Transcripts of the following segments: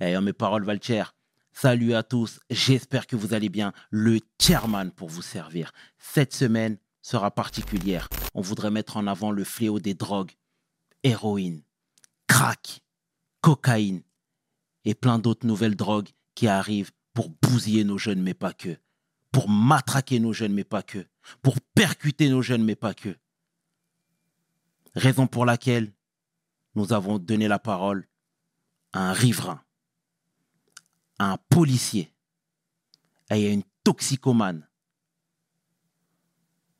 Eh, mes paroles valent Salut à tous, j'espère que vous allez bien. Le chairman pour vous servir. Cette semaine sera particulière. On voudrait mettre en avant le fléau des drogues. Héroïne, crack, cocaïne et plein d'autres nouvelles drogues qui arrivent pour bousiller nos jeunes, mais pas que. Pour matraquer nos jeunes, mais pas que. Pour percuter nos jeunes, mais pas que. Raison pour laquelle nous avons donné la parole à un riverain un policier et une toxicomane,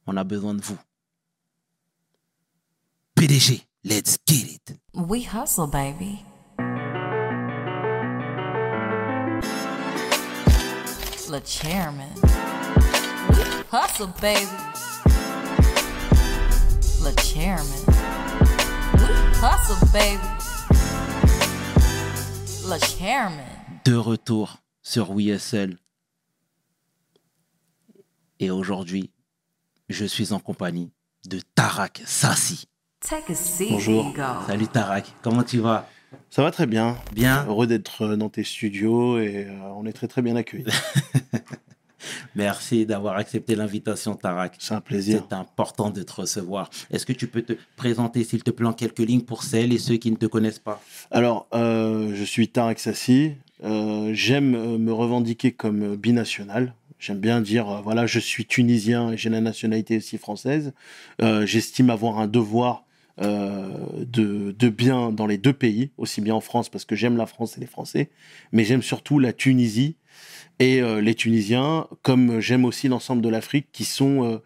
on a besoin de vous. PDG, let's get it. We hustle, baby. Le chairman. We hustle, baby. Le chairman. We hustle, baby. Le chairman de retour sur WSL. Et aujourd'hui, je suis en compagnie de Tarak Sassi. Bonjour. Salut Tarak, comment tu vas? Ça va très bien. Bien. Heureux d'être dans tes studios et euh, on est très très bien accueillis. Merci d'avoir accepté l'invitation, Tarak. C'est un plaisir. C'est important de te recevoir. Est-ce que tu peux te présenter, s'il te plaît, en quelques lignes pour celles et ceux qui ne te connaissent pas? Alors, euh, je suis Tarak Sassi. Euh, j'aime euh, me revendiquer comme binational. J'aime bien dire, voilà, je suis tunisien et j'ai la nationalité aussi française. J'estime avoir un devoir de, de, bien dans les deux pays, aussi bien en France parce que j'aime la France et les Français, mais j'aime surtout la Tunisie et euh, les Tunisiens, comme j'aime aussi l'ensemble de l'Afrique, qui sont euh,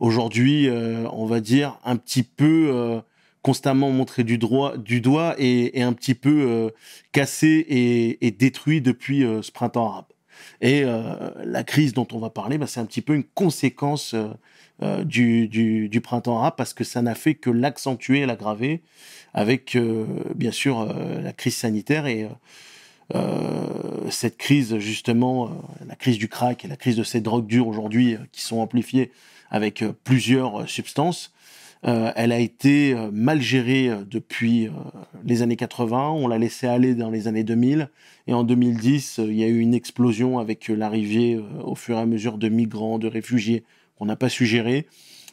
aujourd'hui, euh, on va dire, un petit peu constamment montrés du, doigt et, un petit peu cassés et, détruits depuis ce printemps arabe. Et la crise dont on va parler, bah, c'est un petit peu une conséquence du, printemps arabe parce que ça n'a fait que l'accentuer et l'aggraver avec, bien sûr, la crise sanitaire et euh, cette crise, justement, euh, la crise du crack et la crise de ces drogues dures aujourd'hui euh, qui sont amplifiées avec plusieurs substances, elle a été mal gérée depuis les années 80. On l'a laissé aller dans les années 2000. Et en 2010, il y a eu une explosion avec l'arrivée au fur et à mesure de migrants, de réfugiés qu'on n'a pas su gérer.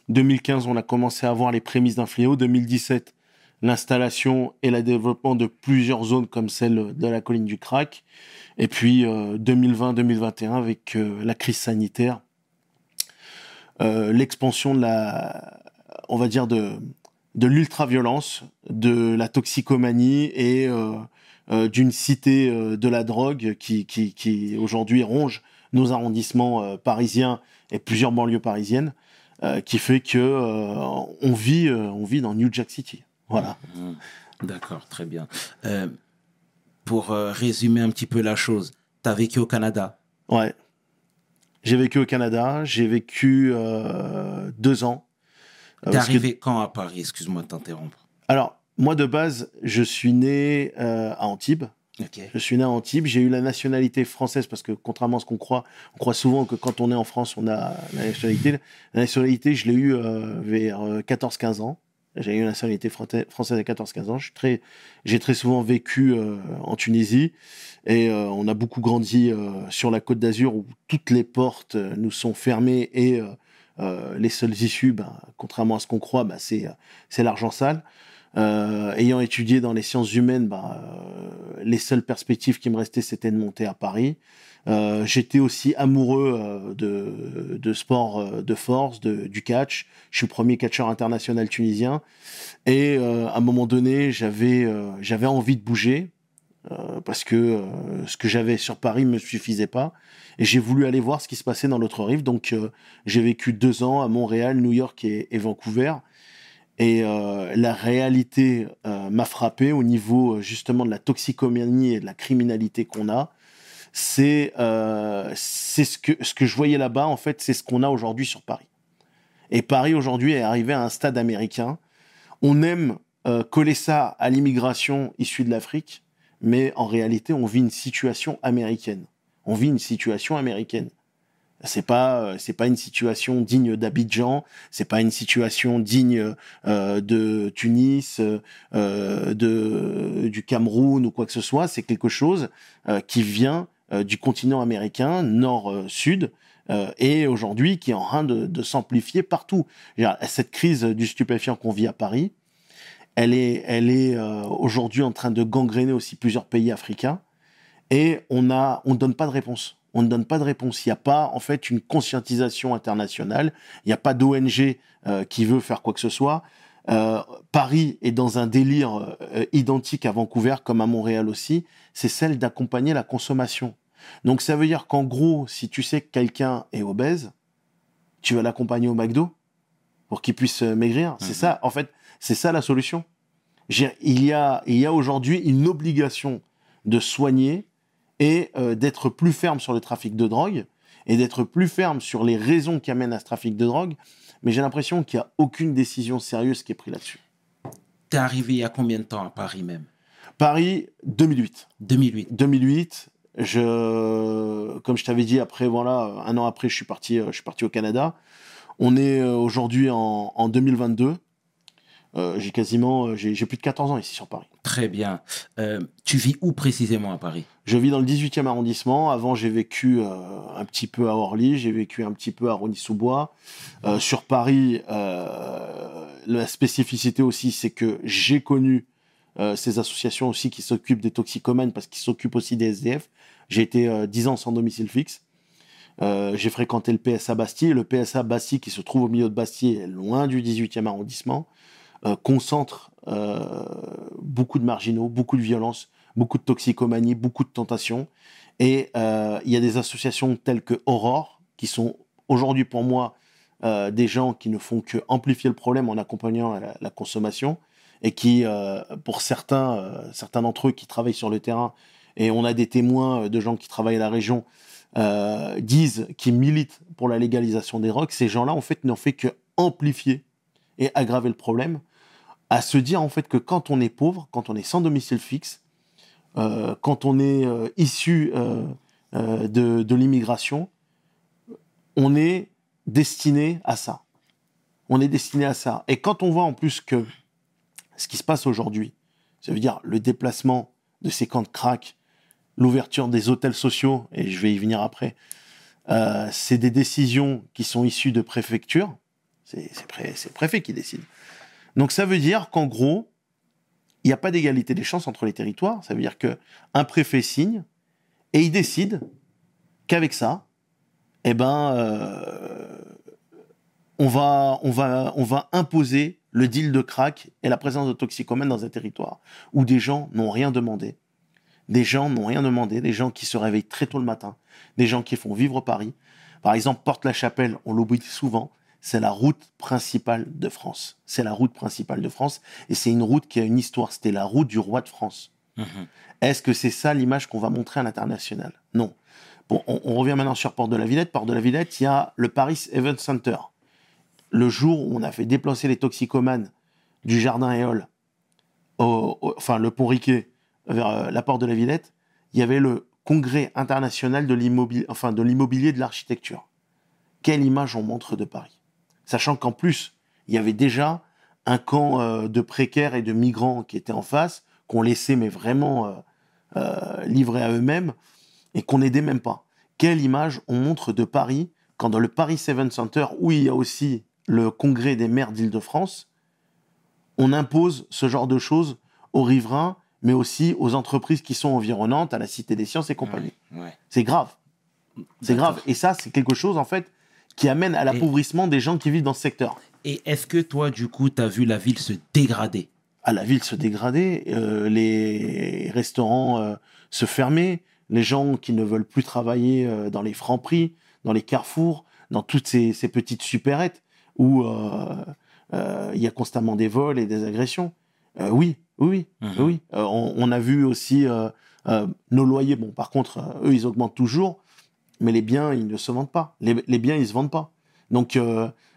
2015, on a commencé à voir les prémices d'un fléau. 2017, l'installation et le développement de plusieurs zones comme celle de la colline du Crac. Et puis 2020-2021 euh, avec euh, la crise sanitaire, euh, l'expansion de la, on va dire de, de l'ultra-violence, de la toxicomanie et d'une cité de la drogue qui, qui, qui aujourd'hui ronge nos arrondissements parisiens et plusieurs banlieues parisiennes, qui fait que on vit, on vit dans New Jack City. Voilà. Mmh. D'accord, très bien. Euh, pour euh, résumer un petit peu la chose, tu as vécu au Canada? Ouais. J'ai vécu au Canada, j'ai vécu euh, deux ans. T'es arrivé quand à Paris Excuse-moi de t'interrompre. Alors, moi de base, je suis né à Antibes. Je suis né à Antibes, j'ai eu la nationalité française parce que contrairement à ce qu'on croit, on croit souvent que quand on est en France, on a la nationalité. La nationalité, je l'ai eu vers 14-15 ans. J'ai eu la nationalité française à 14-15 ans. Très, j'ai très souvent vécu euh, en Tunisie et euh, on a beaucoup grandi euh, sur la côte d'Azur où toutes les portes nous sont fermées et les seules issues, ben, contrairement à ce qu'on croit, ben, c'est, c'est l'argent sale. ayant étudié dans les sciences humaines, ben, les seules perspectives qui me restaient, c'était de monter à Paris. Euh, j'étais aussi amoureux euh, de, sport euh, de force, du catch. Je suis le premier catcheur international tunisien. Et à un moment donné, j'avais envie de bouger parce que ce que j'avais sur Paris me suffisait pas. Et j'ai voulu aller voir ce qui se passait dans l'autre rive. Donc j'ai vécu deux ans à Montréal, New York et, Vancouver. Et la réalité m'a frappé au niveau justement de la toxicomanie et de la criminalité qu'on a c'est euh, ce que ce que je voyais là-bas en fait c'est ce qu'on a aujourd'hui sur Paris et Paris aujourd'hui est arrivé à un stade américain on aime euh, coller ça à l'immigration issue de l'Afrique mais en réalité on vit une situation américaine on vit une situation américaine C'est pas euh, c'est pas une situation digne d'Abidjan, c'est pas une situation digne euh, de Tunis, euh, de du Cameroun ou quoi que ce soit. C'est quelque chose qui vient du continent américain, nord-sud, et aujourd'hui qui est en train de, s'amplifier partout. Cette crise du stupéfiant qu'on vit à Paris, elle est, elle est euh, aujourd'hui en train de gangréner aussi plusieurs pays africains, et on a, on donne pas de réponse. On ne donne pas de réponse. Il n'y a pas en fait une conscientisation internationale. Il n'y a pas d'ONG euh, qui veut faire quoi que ce soit. Euh, Paris est dans un délire euh, identique à Vancouver, comme à Montréal aussi. C'est celle d'accompagner la consommation. Donc ça veut dire qu'en gros, si tu sais que quelqu'un est obèse, tu vas l'accompagner au McDo pour qu'il puisse euh, maigrir. C'est Mhm. ça, en fait, c'est ça la solution. J'ai- Il y a, il y a aujourd'hui une obligation de soigner et euh, d'être plus ferme sur le trafic de drogue et d'être plus ferme sur les raisons qui amènent à ce trafic de drogue. Mais j'ai l'impression qu'il n'y a aucune décision sérieuse qui est prise là-dessus. T'es arrivé il y a combien de temps à Paris même? Paris, 2008. 2008. 2008, je, comme je t'avais dit, après, voilà, un an après, je suis parti, euh, je suis parti au Canada. On est euh, aujourd'hui en, en 2022. Euh, j'ai quasiment, euh, j'ai plus de 14 ans ici sur Paris. Très bien. Euh, tu vis où précisément à Paris? Je vis dans le 18e arrondissement. Avant, j'ai vécu euh, un petit peu à Orly, j'ai vécu un petit peu à Rony-sous-Bois. Sur Paris, la spécificité aussi, c'est que j'ai connu ces associations aussi qui s'occupent des toxicomanes parce qu'ils s'occupent aussi des SDF. J'ai été euh, 10 ans sans domicile fixe. Euh, j'ai fréquenté le PSA Bastille. Le PSA Bastille, qui se trouve au milieu de Bastille, loin du 18e arrondissement, euh, concentre euh, beaucoup de marginaux, beaucoup de violence, beaucoup de toxicomanie, beaucoup de tentation. Et il y a des associations telles que Aurore, qui sont aujourd'hui pour moi des gens qui ne font que amplifier le problème en accompagnant la, consommation et qui, pour certains, certains d'entre eux qui travaillent sur le terrain, et on a des témoins de gens qui travaillent à la région, euh, disent militent pour la légalisation des drogues, ces gens-là, en fait, n'ont fait que amplifier et aggraver le problème, à se dire, en fait, que quand on est pauvre, quand on est sans domicile fixe, euh, quand on est euh, issu euh, de, de l'immigration, on est destiné à ça. On est destiné à ça. Et quand on voit en plus que ce qui se passe aujourd'hui, ça veut dire le déplacement de ces camps de crack, l'ouverture des hôtels sociaux, et je vais y venir après, euh, c'est des décisions qui sont issues de préfectures. C'est le préfet qui décide. Donc ça veut dire qu'en gros, il n'y a pas d'égalité des chances entre les territoires. Ça veut dire que un préfet signe et il décide qu'avec ça, eh ben, euh, on va, on va, on va imposer le deal de crack et la présence de toxicomènes dans un territoire où des gens n'ont rien demandé, des gens n'ont rien demandé, des gens qui se réveillent très tôt le matin, des gens qui font vivre Paris. Par exemple, Porte-la-Chapelle, on l'oublie souvent, c'est la route principale de France. C'est la route principale de France et c'est une route qui a une histoire. C'était la route du roi de France. Mhm. Est-ce que c'est ça l'image qu'on va montrer à l'international? Non. Bon, on, on revient maintenant sur Porte de la Villette. Porte de la Villette, il y a le Paris Event Center. Le jour où on a fait déplacer les toxicomanes du Jardin Éole, au, au- enfin le pont Riquet, vers euh, la Porte de la Villette, il y avait le Congrès international de l'immobilier, enfin de l'immobilier de l'architecture. Quelle image on montre de Paris Sachant qu'en plus, il y avait déjà un camp euh, de précaires et de migrants qui étaient en face, qu'on laissait mais vraiment euh, euh, livrés à eux-mêmes et qu'on n'aidait même pas. Quelle image on montre de Paris quand dans le Paris Seven Center, où il y a aussi le congrès des maires d'Île-de-France, on impose ce genre de choses aux riverains, mais aussi aux entreprises qui sont environnantes, à la Cité des Sciences et compagnie. Ouais. C'est grave. C'est grave. Et ça, c'est quelque chose, en fait, qui amène à l'appauvrissement des gens qui vivent dans ce secteur. Et est-ce que toi, du coup, tu as vu la ville se dégrader? À la ville se dégrader, euh, les restaurants euh, se fermer, les gens qui ne veulent plus travailler euh, dans les francs prix, dans les carrefours, dans toutes ces, ces petites supérettes où il y a constamment des vols et des agressions. Oui, oui, oui, Mhm. oui. Euh, on, on a vu aussi euh, euh, nos loyers. Bon, par contre, eux, ils augmentent toujours, mais les biens, ils ne se vendent pas. Les, les biens, ils se vendent pas. Donc,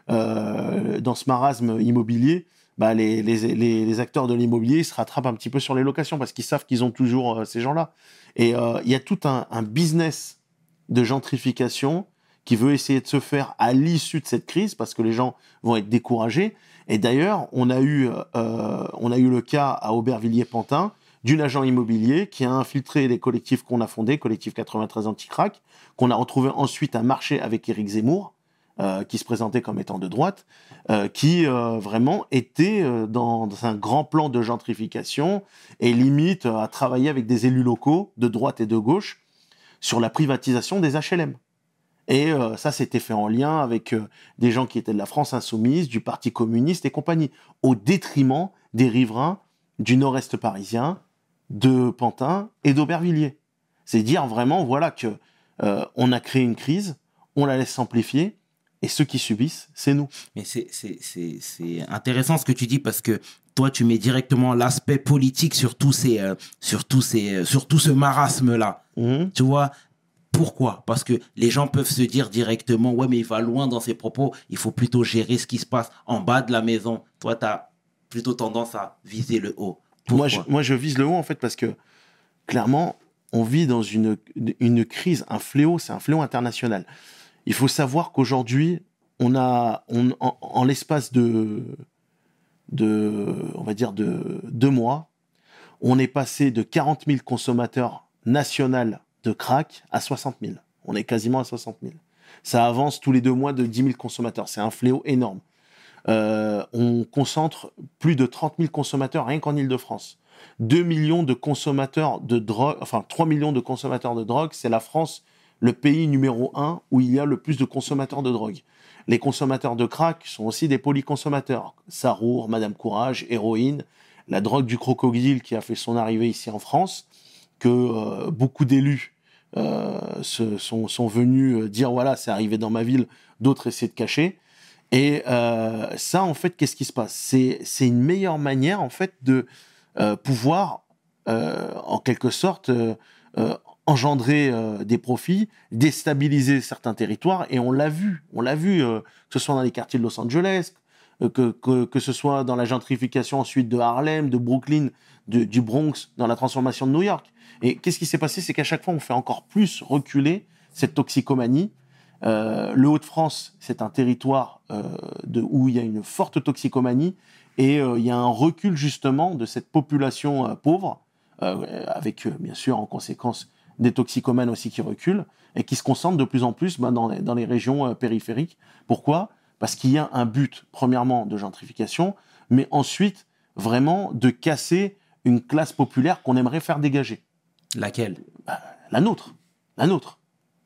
dans ce marasme immobilier, bah, les, les, les, les acteurs de l'immobilier ils se rattrapent un petit peu sur les locations parce qu'ils savent qu'ils ont toujours ces gens-là. Et il y a tout un, un business de gentrification qui veut essayer de se faire à l'issue de cette crise parce que les gens vont être découragés. Et d'ailleurs, on a eu, euh, on a eu le cas à Aubervilliers-Pantin d'une agent immobilier qui a infiltré les collectifs qu'on a fondés, collectif 93 anti-crack, qu'on a retrouvé ensuite à marcher avec Éric Zemmour, euh, qui se présentait comme étant de droite, euh, qui vraiment était dans, un grand plan de gentrification et limite à travailler avec des élus locaux de droite et de gauche sur la privatisation des HLM. Et ça, c'était fait en lien avec des gens qui étaient de la France insoumise, du Parti communiste et compagnie, au détriment des riverains du nord-est parisien, de Pantin et d'Aubervilliers. C'est dire vraiment, voilà, que euh, on a créé une crise, on la laisse s'amplifier, et ceux qui subissent, c'est nous. Mais c'est intéressant ce que tu dis parce que toi, tu mets directement l'aspect politique sur tous ces, euh, sur tous ces, euh, sur tout ce marasme-là. Mhm. Tu vois pourquoi? Parce que les gens peuvent se dire directement, ouais, mais il va loin dans ses propos, il faut plutôt gérer ce qui se passe en bas de la maison. Toi, tu as plutôt tendance à viser le haut. Moi je, moi, je vise le haut, en fait, parce que clairement, on vit dans une, une crise, un fléau, c'est un fléau international. Il faut savoir qu'aujourd'hui, on a, on, en, l'espace de, de, on va dire, de deux mois, on est passé de 40 000 consommateurs nationaux de crack à 60 000. On est quasiment à 60 000. Ça avance tous les deux mois de 10 000 consommateurs. C'est un fléau énorme. Euh, on concentre plus de 30 000 consommateurs rien qu'en Ile-de-France. 2 millions de consommateurs de drogue, enfin 3 millions de consommateurs de drogue, c'est la France, le pays numéro 1 où il y a le plus de consommateurs de drogue. Les consommateurs de crack sont aussi des polyconsommateurs. Sarour, Madame Courage, héroïne, la drogue du crocodile qui a fait son arrivée ici en France, que euh, beaucoup d'élus euh, sont, sont, venus dire voilà, c'est arrivé dans ma ville, d'autres essaient de cacher. Et euh, ça, en fait, qu'est-ce qui se passe? C'est une meilleure manière, en fait, de euh, pouvoir, euh, en quelque sorte, euh, euh, engendrer euh, des profits, déstabiliser certains territoires. Et on l'a vu, on l'a vu, que ce soit dans les quartiers de Los Angeles, que, que, que, ce soit dans la gentrification ensuite de Harlem, de Brooklyn, du Bronx, dans la transformation de New York. Et qu'est-ce qui s'est passé? C'est qu'à chaque fois, on fait encore plus reculer cette toxicomanie euh, le Haut-de-France, c'est un territoire euh, où il y a une forte toxicomanie et euh, il y a un recul justement de cette population pauvre, avec bien sûr en conséquence des toxicomanes aussi qui reculent et qui se concentrent de plus en plus les, dans, les, régions périphériques. Pourquoi? Parce qu'il y a un but, premièrement, de gentrification, mais ensuite vraiment de casser une classe populaire qu'on aimerait faire dégager. Laquelle? Bah, La nôtre. La nôtre.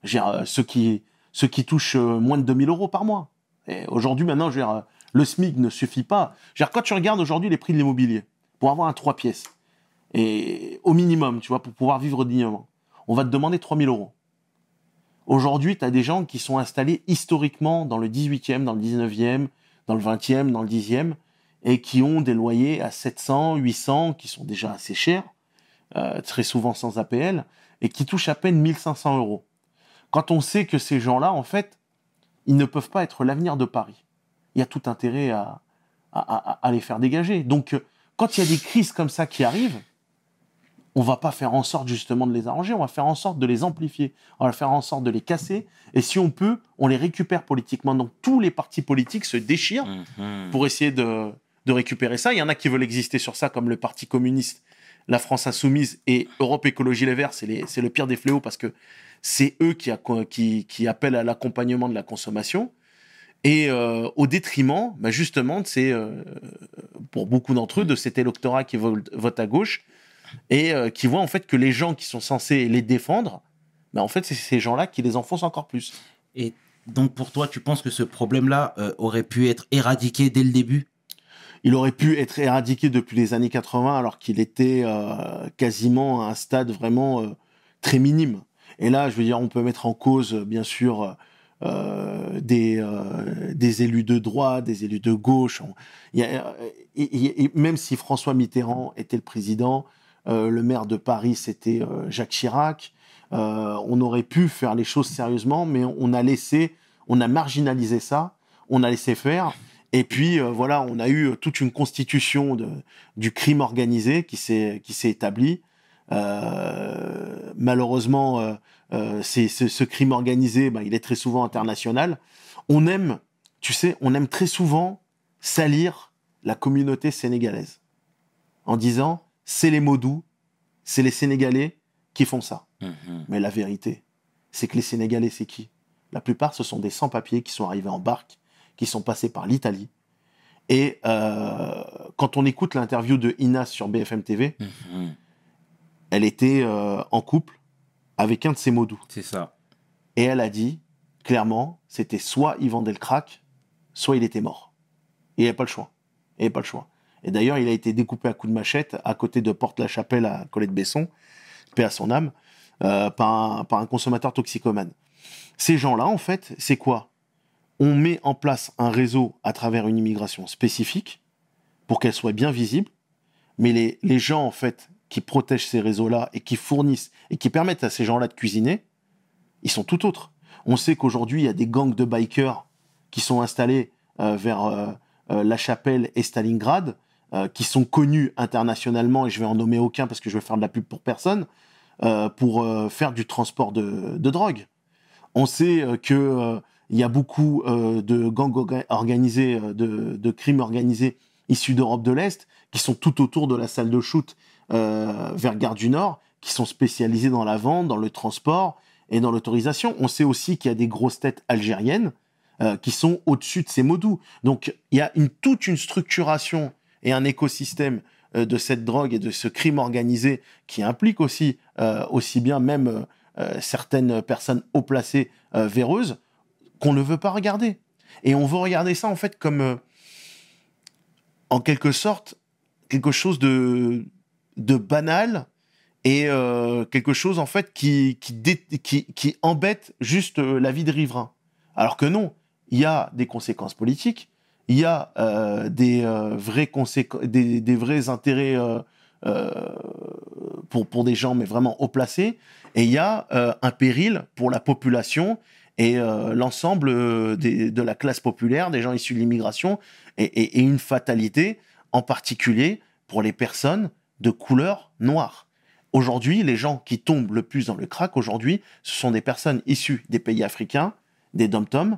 Ceux qui, ceux qui touchent euh, moins de 2000 euros par mois. Et aujourd'hui, maintenant, je veux dire, euh, le SMIC ne suffit pas. Je quand tu regardes aujourd'hui les prix de l'immobilier, pour avoir un 3 pièces, et au minimum, tu vois, pour pouvoir vivre dignement, on va te demander 3000 euros. Aujourd'hui, tu as des gens qui sont installés historiquement dans le 18e, dans le 19e, dans le 20e, dans le 10e, et qui ont des loyers à 700, 800, qui sont déjà assez chers, euh, très souvent sans APL, et qui touchent à peine 1500 euros quand on sait que ces gens-là, en fait, ils ne peuvent pas être l'avenir de Paris. Il y a tout intérêt à, à, à, les faire dégager. Donc, euh, quand il y a des crises comme ça qui arrivent, on va pas faire en sorte justement de les arranger, on va faire en sorte de les amplifier, on va faire en sorte de les casser, et si on peut, on les récupère politiquement. Donc tous les partis politiques se déchirent mmh. pour essayer de, de, récupérer ça. Il y en a qui veulent exister sur ça, comme le Parti communiste, la France insoumise et Europe Écologie Les Verts, c'est le pire des fléaux parce que c'est eux qui, appellent à l'accompagnement de la consommation. Et euh, au détriment, bah justement, c'est euh, pour beaucoup d'entre eux, de cet électorat qui vote, à gauche et euh, qui voit en fait que les gens qui sont censés les défendre, bah en fait, c'est ces gens-là qui les enfoncent encore plus. Et donc, pour toi, tu penses que ce problème-là aurait pu être éradiqué dès le début? Il aurait pu être éradiqué depuis les années 80 alors qu'il était euh, quasiment à un stade vraiment euh, très minime. Et là, je veux dire, on peut mettre en cause, bien sûr, euh, des, élus de droite, des élus de gauche. Même si François Mitterrand était le président, le maire de Paris, c'était Jacques Chirac, on aurait pu faire les choses sérieusement, mais on a laissé, on a marginalisé ça, on a laissé faire. Et puis euh, voilà, on a eu toute une constitution de, du crime organisé qui s'est qui s'est établie Euh, malheureusement, euh, euh, c'est, ce, crime organisé, ben, il est très souvent international. On aime, tu sais, on aime très souvent salir la communauté sénégalaise en disant c'est les Maudous, c'est les Sénégalais qui font ça. Mhm. Mais la vérité, c'est que les Sénégalais, c'est qui? La plupart, ce sont des sans-papiers qui sont arrivés en barque, qui sont passés par l'Italie. Et euh, quand on écoute l'interview de Inas sur BFM TV, Mhm. elle était euh, en couple avec un de ses Maudous. C'est ça. Et elle a dit, clairement, c'était soit il vendait le crack, soit il était mort. Et il n'y avait pas le choix. Il n'y avait pas le choix. Et d'ailleurs, il a été découpé à coups de machette à côté de Porte-la-Chapelle à Colette-Besson, paix à son âme, euh, par, un, par un consommateur toxicomane. Ces gens-là, en fait, c'est quoi? On met en place un réseau à travers une immigration spécifique pour qu'elle soit bien visible, mais les, gens, en fait, qui protègent ces réseaux-là et qui fournissent et qui permettent à ces gens-là de cuisiner, ils sont tout autres. On sait qu'aujourd'hui, il y a des gangs de bikers qui sont installés euh, vers euh, euh, La Chapelle et Stalingrad, qui sont connus internationalement, et je vais en nommer aucun parce que je vais faire de la pub pour personne, pour faire du transport de, de drogue. On sait que il y a beaucoup euh, de gangs orga- organisés, euh, de, crimes organisés issus d'Europe de l'Est, qui sont tout autour de la salle de shoot euh, vers Gare du Nord, qui sont spécialisés dans la vente, dans le transport et dans l'autorisation. On sait aussi qu'il y a des grosses têtes algériennes euh, qui sont au-dessus de ces Maudous. Donc il y a toute une structuration et un écosystème de cette drogue et de ce crime organisé qui implique aussi, aussi bien même certaines personnes haut placées véreuses qu'on ne veut pas regarder. Et on veut regarder ça en fait comme, euh, en quelque sorte, quelque chose de, de banal et euh, quelque chose en fait qui, qui, qui, embête juste euh, la vie de riverain. Alors que non, il y a des conséquences politiques, il y a des, euh, vrais des, des vrais intérêts pour, pour des gens, mais vraiment haut placés, et il y a un péril pour la population et euh, l'ensemble euh, de la classe populaire, des gens issus de l'immigration, et, une fatalité en particulier pour les personnes de couleur noire. Aujourd'hui, les gens qui tombent le plus dans le crack aujourd'hui, ce sont des personnes issues des pays africains, des dom-toms,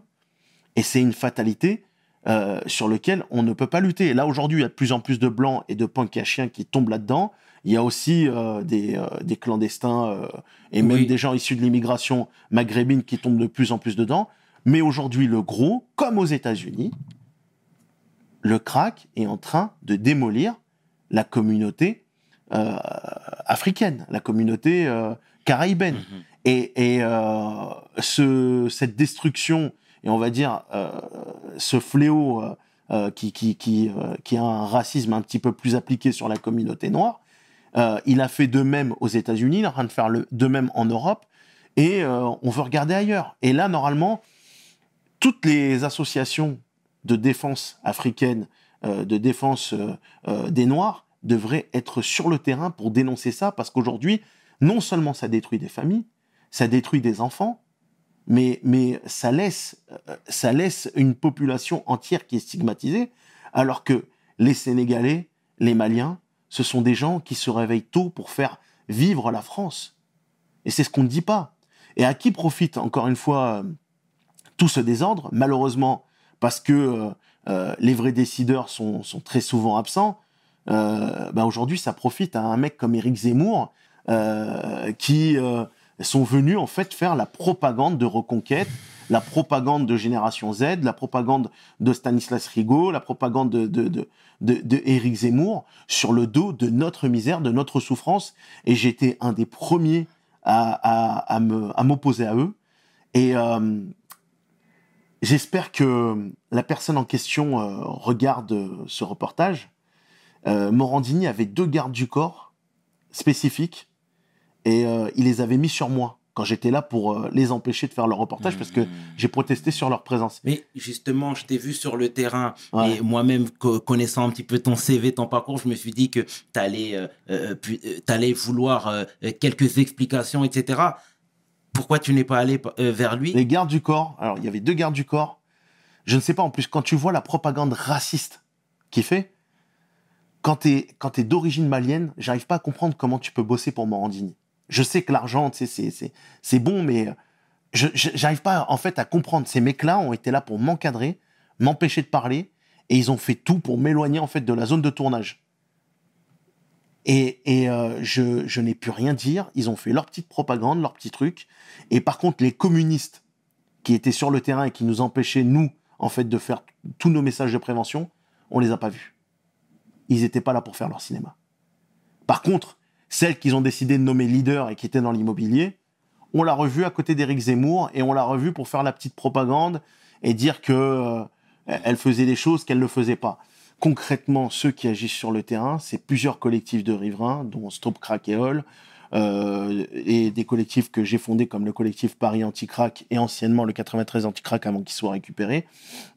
et c'est une fatalité euh, sur lequel on ne peut pas lutter. Et là, aujourd'hui, il y a de plus en plus de blancs et de chiens qui tombent là-dedans. Il y a aussi euh, des, euh, des clandestins euh, et même Oui. des gens issus de l'immigration maghrébine qui tombent de plus en plus dedans. Mais aujourd'hui, le gros, comme aux États-Unis, le crack est en train de démolir la communauté africaine, la communauté caraïbaine. Mhm. Et, et, ce, cette destruction, et on va dire ce fléau qui, qui, qui, qui a un racisme un petit peu plus appliqué sur la communauté noire, euh, il a fait de même aux États-Unis, il est en train de faire le, de même en Europe, et euh, on veut regarder ailleurs. Et là, normalement, toutes les associations de défense africaine, euh, de défense des Noirs, devraient être sur le terrain pour dénoncer ça, parce qu'aujourd'hui, non seulement ça détruit des familles, ça détruit des enfants, mais, mais ça, laisse, ça laisse une population entière qui est stigmatisée, alors que les Sénégalais, les Maliens, ce sont des gens qui se réveillent tôt pour faire vivre la France. Et c'est ce qu'on ne dit pas. Et à qui profite, encore une fois, euh, tout ce désordre? Malheureusement, parce que euh, euh, les vrais décideurs sont, très souvent absents, bah aujourd'hui, ça profite à un mec comme Éric Zemmour, qui euh, sont venus en fait faire la propagande de Reconquête, la propagande de Génération Z, la propagande de Stanislas Rigaud, la propagande de, de, de, de, Éric Zemmour sur le dos de notre misère, de notre souffrance. Et j'étais un des premiers à, à, à me- à m'opposer à eux. Et euh, j'espère que la personne en question euh, regarde euh, ce reportage. Morandini avait deux gardes du corps spécifiques et euh, il les avait mis sur moi quand j'étais là pour euh, les empêcher de faire leur reportage parce que Mhm. j'ai protesté sur leur présence. Mais justement, je t'ai vu sur le terrain Ouais. et moi-même, co- connaissant un petit peu ton CV, ton parcours, je me suis dit que tu allais, vouloir euh, quelques explications, etc. Pourquoi tu n'es pas allé euh, vers lui? Les gardes du corps, alors il y avait deux gardes du corps. Je ne sais pas, en plus, quand tu vois la propagande raciste qu'il fait, quand t'es quand t'es d'origine malienne, j'arrive pas à comprendre comment tu peux bosser pour Morandini. Je sais que l'argent, c'est bon, mais je je- j'arrive pas en fait à comprendre. Ces mecs-là ont été là pour m'encadrer, m'empêcher de parler, et ils ont fait tout pour m'éloigner en fait de la zone de tournage. Et, et euh, je, je n'ai pu rien dire. Ils ont fait leur petite propagande, leur petit truc. Et par contre, les communistes qui étaient sur le terrain et qui nous empêchaient, nous, en fait, de faire tous nos messages de prévention, on les a pas vus. Ils n'étaient pas là pour faire leur cinéma. Par contre, celles qu'ils ont décidé de nommer leader et qui étaient dans l'immobilier, on l'a revue à côté d'Éric Zemmour et on l'a revue pour faire la petite propagande et dire que euh, elle faisait des choses qu'elle ne faisait pas. Concrètement, ceux qui agissent sur le terrain, c'est plusieurs collectifs de riverains, dont Stop Crack et Hall, euh, et des collectifs que j'ai fondés comme le collectif Paris Anti-Crack et anciennement le 93 Anti-Crack avant qu'il soit récupéré,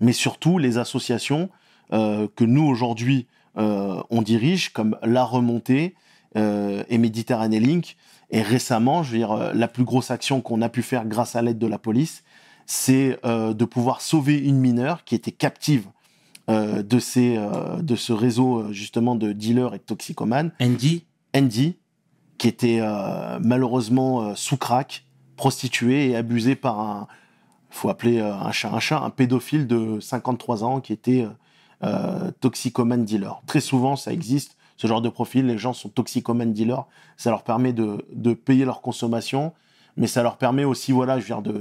mais surtout les associations euh, que nous aujourd'hui euh, on dirige comme La Remontée et Méditerranée Link. Et récemment, je veux dire, euh, la plus grosse action qu'on a pu faire grâce à l'aide de la police, c'est euh, de pouvoir sauver une mineure qui était captive euh, de, ces, euh, de ce réseau euh, justement de dealers et de toxicomanes, Andy, Andy, qui était euh, malheureusement euh, sous crack, prostituée et abusée par un, faut appeler euh, un chat un chat, un pédophile de 53 ans qui était euh, euh, toxicomane dealer. Très souvent, ça existe, ce genre de profil, les gens sont toxicomane dealers, ça leur permet de, de payer leur consommation, mais ça leur permet aussi, voilà, je veux dire, de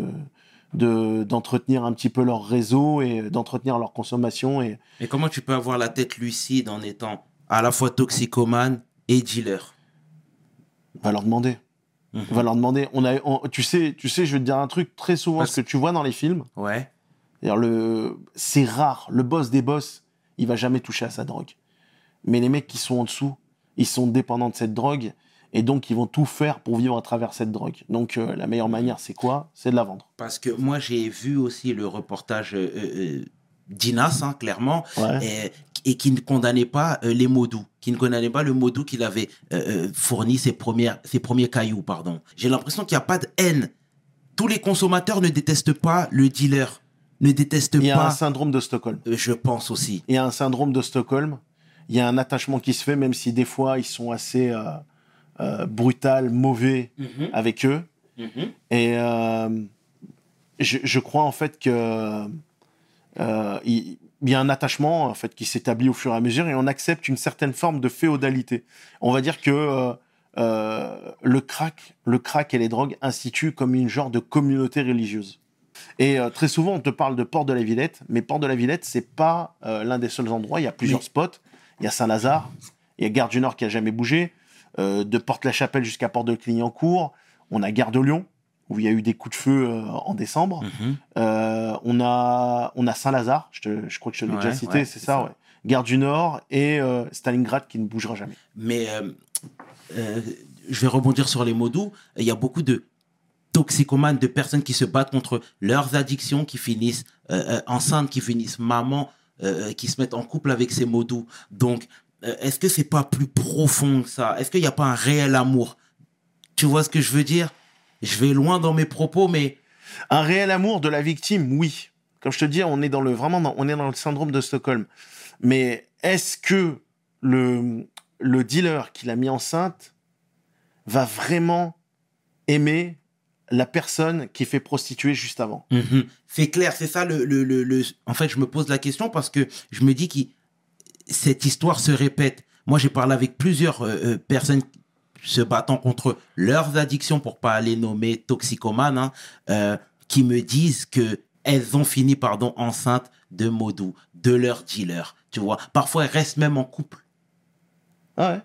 de- d'entretenir un petit peu leur réseau et d'entretenir leur consommation et mais comment tu peux avoir la tête lucide en étant à la fois toxicomane et dealer? Va leur demander Mhm. va leur demander on a on- tu sais tu sais je vais te dire un truc très souvent Parce- ce que tu vois dans les films Ouais. C'est rare. Le boss des boss, il va jamais toucher à sa drogue. Mais les mecs qui sont en dessous, ils sont dépendants de cette drogue et donc ils vont tout faire pour vivre à travers cette drogue. Donc euh, la meilleure manière, c'est quoi? C'est de la vendre. Parce que moi, j'ai vu aussi le reportage euh, euh, d'Inas, hein, clairement, Ouais. et, et qui ne condamnait pas les modous, qui ne condamnait pas le modou qu'il avait fourni ses, premières, ses premiers cailloux. pardon. J'ai l'impression qu'il n'y a pas de haine. Tous les consommateurs ne détestent pas le dealer, ne détestent Il y a un pas. syndrome de Stockholm. Je pense aussi. Il y a un syndrome de Stockholm. Il y a un attachement qui se fait, même si des fois ils sont assez euh, euh, brutal, mauvais avec eux. Et euh, je, je crois en fait que euh, il, il y a un attachement en fait qui s'établit au fur et à mesure et on accepte une certaine forme de féodalité. On va dire que euh, euh, le crack, le crack et les drogues instituent comme une genre de communauté religieuse. Et euh, très souvent, on te parle de Port de la Villette, mais Port de la Villette, c'est pas euh, l'un des seuls endroits. Il y a plusieurs spots. Il y a Saint-Lazare, il y a Gare du Nord qui a jamais bougé, euh, de Porte-la-Chapelle jusqu'à Port de Clignancourt. On a Gare de Lyon, où il y a eu des coups de feu euh, en décembre. Mhm. Euh, on a, on a Saint-Lazare, je, crois que je te l'ai Ouais, déjà cité, ouais, c'est ça, ça. ouais. Gare du Nord et Stalingrad qui ne bougera jamais. Mais je vais rebondir sur les mots doux. Il y a beaucoup de toxicomanes, de personnes qui se battent contre leurs addictions, qui finissent euh, enceintes, qui finissent maman, euh, qui se mettent en couple avec ces mots doux. Donc, euh, est-ce que c'est pas plus profond que ça? Est-ce qu'il n'y a pas un réel amour? Tu vois ce que je veux dire? Je vais loin dans mes propos, mais Un réel amour de la victime, oui. Comme je te dis, on est dans le vraiment on est dans le syndrome de Stockholm. Mais est-ce que le le dealer qui l'a mis enceinte va vraiment aimer la personne qui fait prostituer juste avant Mhm. C'est clair, c'est ça le, le, le, le- En fait, je me pose la question parce que je me dis que cette histoire se répète. Moi, j'ai parlé avec plusieurs euh, euh, personnes se battant contre leurs addictions, pour pas les nommer toxicomanes, hein, euh, qui me disent que elles ont fini, pardon, enceintes de Modou, de leur dealer. Tu vois, parfois elles restent même en couple. Ah ouais.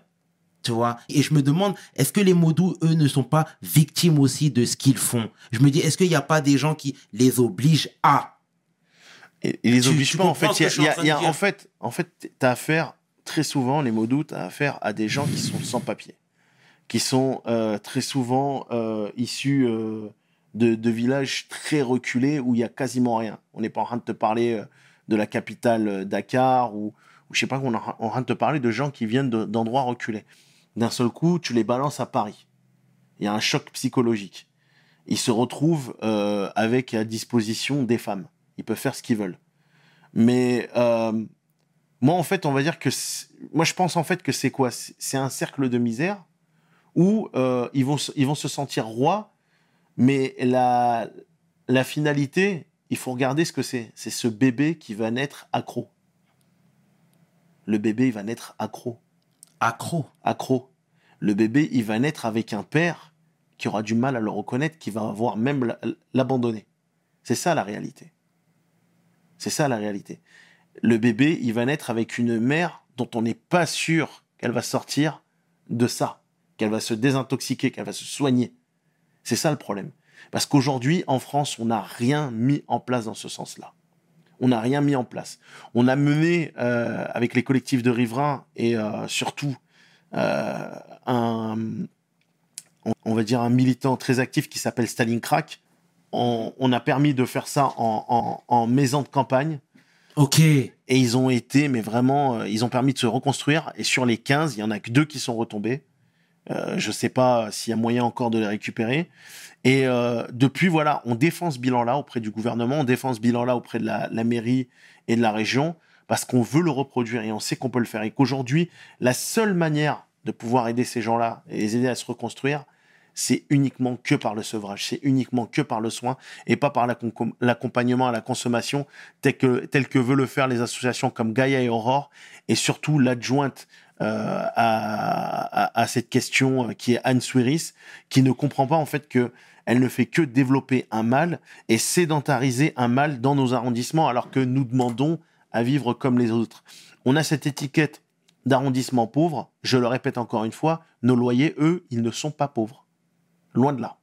Tu vois Et je me demande, est-ce que les modous, eux, ne sont pas victimes aussi de ce qu'ils font? Je me dis, est-ce qu'il n'y a pas des gens qui les obligent à? Et, et les Tu- oblige tu pas en fait. y a- y a- en y a- fait, en fait, t'as affaire très souvent les mots doux, t'as affaire à des gens qui sont sans papier, qui sont euh, très souvent euh, issus euh, de, de villages très reculés où il y a quasiment rien. On n'est pas en train de te parler de la capitale Dakar ou, je sais pas, on est en train de te parler de gens qui viennent de- d'endroits reculés. D'un seul coup, tu les balances à Paris. Il y a un choc psychologique. Ils se retrouvent euh, avec à disposition des femmes. Ils peuvent faire ce qu'ils veulent. Mais euh, Moi, en fait, on va dire que. Moi, je pense en fait que c'est quoi? C'est un cercle de misère où euh, ils, vont, ils vont se sentir rois, mais la, la finalité, il faut regarder ce que c'est. C'est ce bébé qui va naître accro. Le bébé, il va naître accro. Accro. Accro. Le bébé, il va naître avec un père qui aura du mal à le reconnaître, qui va avoir même la- l'abandonner. C'est ça la réalité. C'est ça la réalité. Le bébé, il va naître avec une mère dont on n'est pas sûr qu'elle va sortir de ça, qu'elle va se désintoxiquer, qu'elle va se soigner. C'est ça le problème. Parce qu'aujourd'hui, en France, on n'a rien mis en place dans ce sens-là. On n'a rien mis en place. On a mené, euh, avec les collectifs de riverains et euh, surtout euh, un, on, va dire un militant très actif qui s'appelle Staline Crack. On, on a permis de faire ça en, en, en maison de campagne. Ok. Et ils ont été, mais vraiment, ils ont permis de se reconstruire. Et sur les 15, il y en a que deux qui sont retombés. Euh, je sais pas s'il y a moyen encore de les récupérer. Et euh, depuis, voilà, on défend ce bilan-là auprès du gouvernement, on défend ce bilan-là auprès de la, mairie et de la région, parce qu'on veut le reproduire et on sait qu'on peut le faire. Et qu'aujourd'hui, la seule manière de pouvoir aider ces gens-là et les aider à se reconstruire, c'est uniquement que par le sevrage, c'est uniquement que par le soin et pas par l'accom- l'accompagnement à la consommation tel que, tel que veut le faire les associations comme Gaïa et Aurore et surtout l'adjointe à, à, cette question euh, qui est Anne Swiris, qui ne comprend pas en fait que elle ne fait que développer un mal et sédentariser un mal dans nos arrondissements alors que nous demandons à vivre comme les autres. On a cette étiquette d'arrondissement pauvre, je le répète encore une fois, nos loyers, eux, ils ne sont pas pauvres. Loin de là.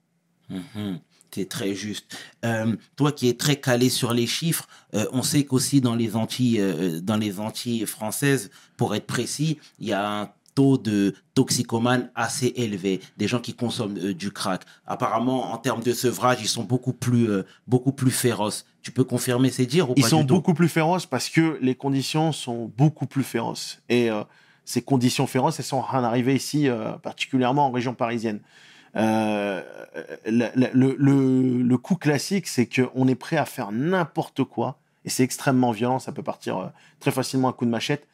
Mhm. C'est très juste. Euh, toi qui es très calé sur les chiffres, euh, on sait qu'aussi dans les Antilles, euh, dans les Antilles françaises, pour être précis, il y a un taux de toxicomanes assez élevé, des gens qui consomment du crack. Apparemment, en termes de sevrage, ils sont beaucoup plus, beaucoup plus féroces. Tu peux confirmer ces dires ou Ils pas sont du beaucoup plus féroces parce que les conditions sont beaucoup plus féroces. Et ces conditions féroces, elles sont en train d'arriver ici, particulièrement en région parisienne. Euh, le, coup classique, c'est qu'on est prêt à faire n'importe quoi, et c'est extrêmement violent, ça peut partir euh, très facilement à coup de machette,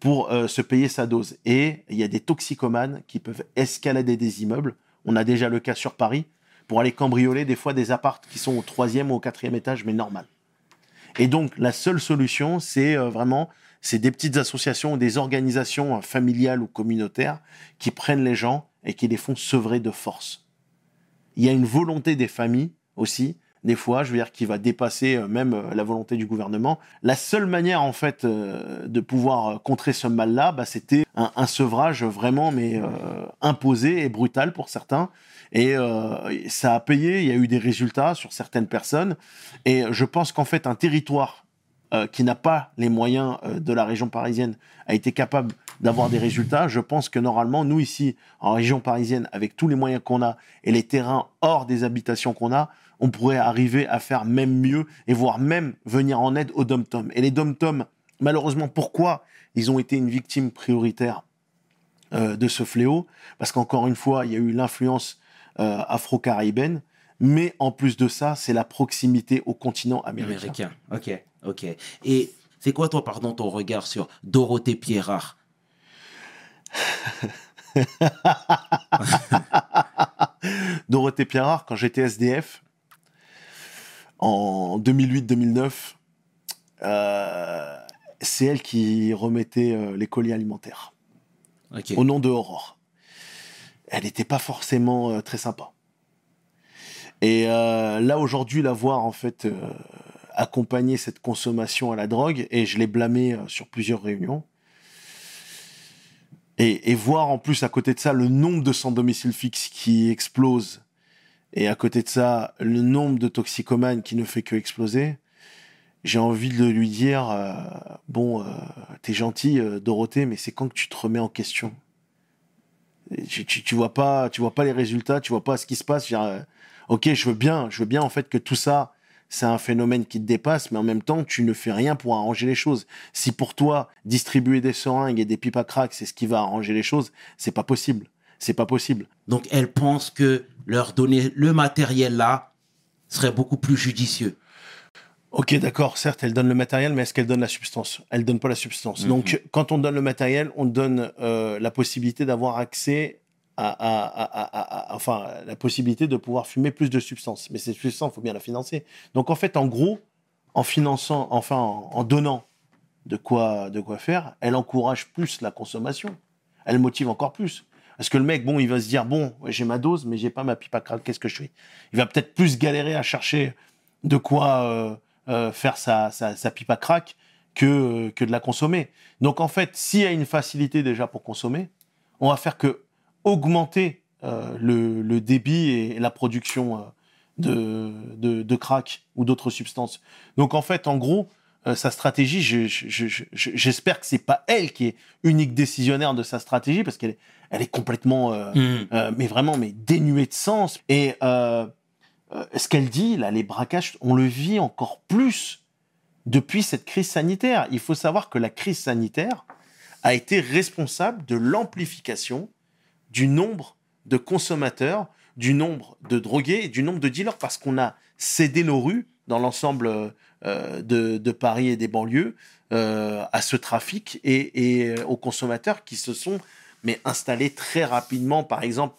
pour euh, se payer sa dose. Et il y a des toxicomanes qui peuvent escalader des immeubles. On a déjà le cas sur Paris, pour aller cambrioler des fois des appartes qui sont au troisième ou au quatrième étage, mais normal. Et donc, la seule solution, c'est vraiment, c'est des petites associations, des organisations familiales ou communautaires qui prennent les gens et qui les font sevrer de force. Il y a une volonté des familles aussi, des fois, je veux dire, qui va dépasser euh, même euh, la volonté du gouvernement. La seule manière, en fait, euh, de pouvoir contrer ce mal-là, bah, c'était un, sevrage vraiment, mais imposé et brutal pour certains. Et ça a payé, il y a eu des résultats sur certaines personnes. Et je pense qu'en fait, un territoire qui n'a pas les moyens de la région parisienne a été capable d'avoir des résultats. Je pense que normalement, nous ici, en région parisienne, avec tous les moyens qu'on a et les terrains hors des habitations qu'on a, on pourrait arriver à faire même mieux et voire même venir en aide aux dom-tom. Et les dom-tom, malheureusement, pourquoi ils ont été une victime prioritaire euh, de ce fléau? Parce qu'encore une fois, il y a eu l'influence euh, afro-caribéenne, mais en plus de ça, c'est la proximité au continent américain. Américain. Ok, ok. Et c'est quoi, toi, pardon, ton regard sur Dorothée Pierrard? Dorothée Pierrard, quand j'étais SDF, en 2008-2009, euh, c'est elle qui remettait euh, les colis alimentaires au nom de Aurore. Elle n'était pas forcément euh, très sympa. Et là aujourd'hui, la voir en fait accompagner cette consommation à la drogue, et je l'ai blâmé euh, sur plusieurs réunions. Et, voir en plus à côté de ça le nombre de sans domicile fixe qui explose, et à côté de ça le nombre de toxicomanes qui ne fait que exploser, j'ai envie de lui dire euh, bon, euh, t'es gentil, euh, Dorothée, mais c'est quand que tu te remets en question? Tu, tu, vois pas, tu vois pas les résultats, tu vois pas ce qui se passe. Ok, je veux bien, je veux bien en fait que tout ça, c'est un phénomène qui te dépasse, mais en même temps, tu ne fais rien pour arranger les choses. Si pour toi, distribuer des seringues et des pipes à crack, c'est ce qui va arranger les choses, c'est pas possible. C'est pas possible. Donc, elle pense que leur donner le matériel là serait beaucoup plus judicieux. Ok, d'accord, certes, elle donne le matériel, mais est-ce qu'elle donne la substance? Elle donne pas la substance. Mhm. Donc, quand on donne le matériel, on donne euh, la possibilité d'avoir accès enfin, la possibilité de pouvoir fumer plus de substances. Mais cette substance, il faut bien la financer. Donc, en fait, en gros, en finançant, enfin, en, en donnant de quoi, de quoi faire, elle encourage plus la consommation. Elle motive encore plus. Parce que le mec, bon, il va se dire, bon, j'ai ma dose, mais j'ai pas ma pipe à crack, qu'est-ce que je fais? Il va peut-être plus galérer à chercher de quoi euh, euh, faire sa, sa, pipe à crack que, que de la consommer. Donc en fait, s'il y a une facilité déjà pour consommer, on va faire que augmenter euh, le, le débit et la production euh, de, de, de crack ou d'autres substances. Donc en fait, en gros, euh, sa stratégie, je- je- je- je- j'espère que c'est pas elle qui est unique décisionnaire de sa stratégie parce qu'elle est, elle est complètement, euh, euh, mais vraiment, mais dénuée de sens. Et ce qu'elle dit, là, les braquages, on le vit encore plus depuis cette crise sanitaire. Il faut savoir que la crise sanitaire a été responsable de l'amplification du nombre de consommateurs, du nombre de drogués du nombre de dealers parce qu'on a cédé nos rues dans l'ensemble euh, de, de Paris et des banlieues euh, à ce trafic et, et euh, aux consommateurs qui se sont mais installés très rapidement, par exemple,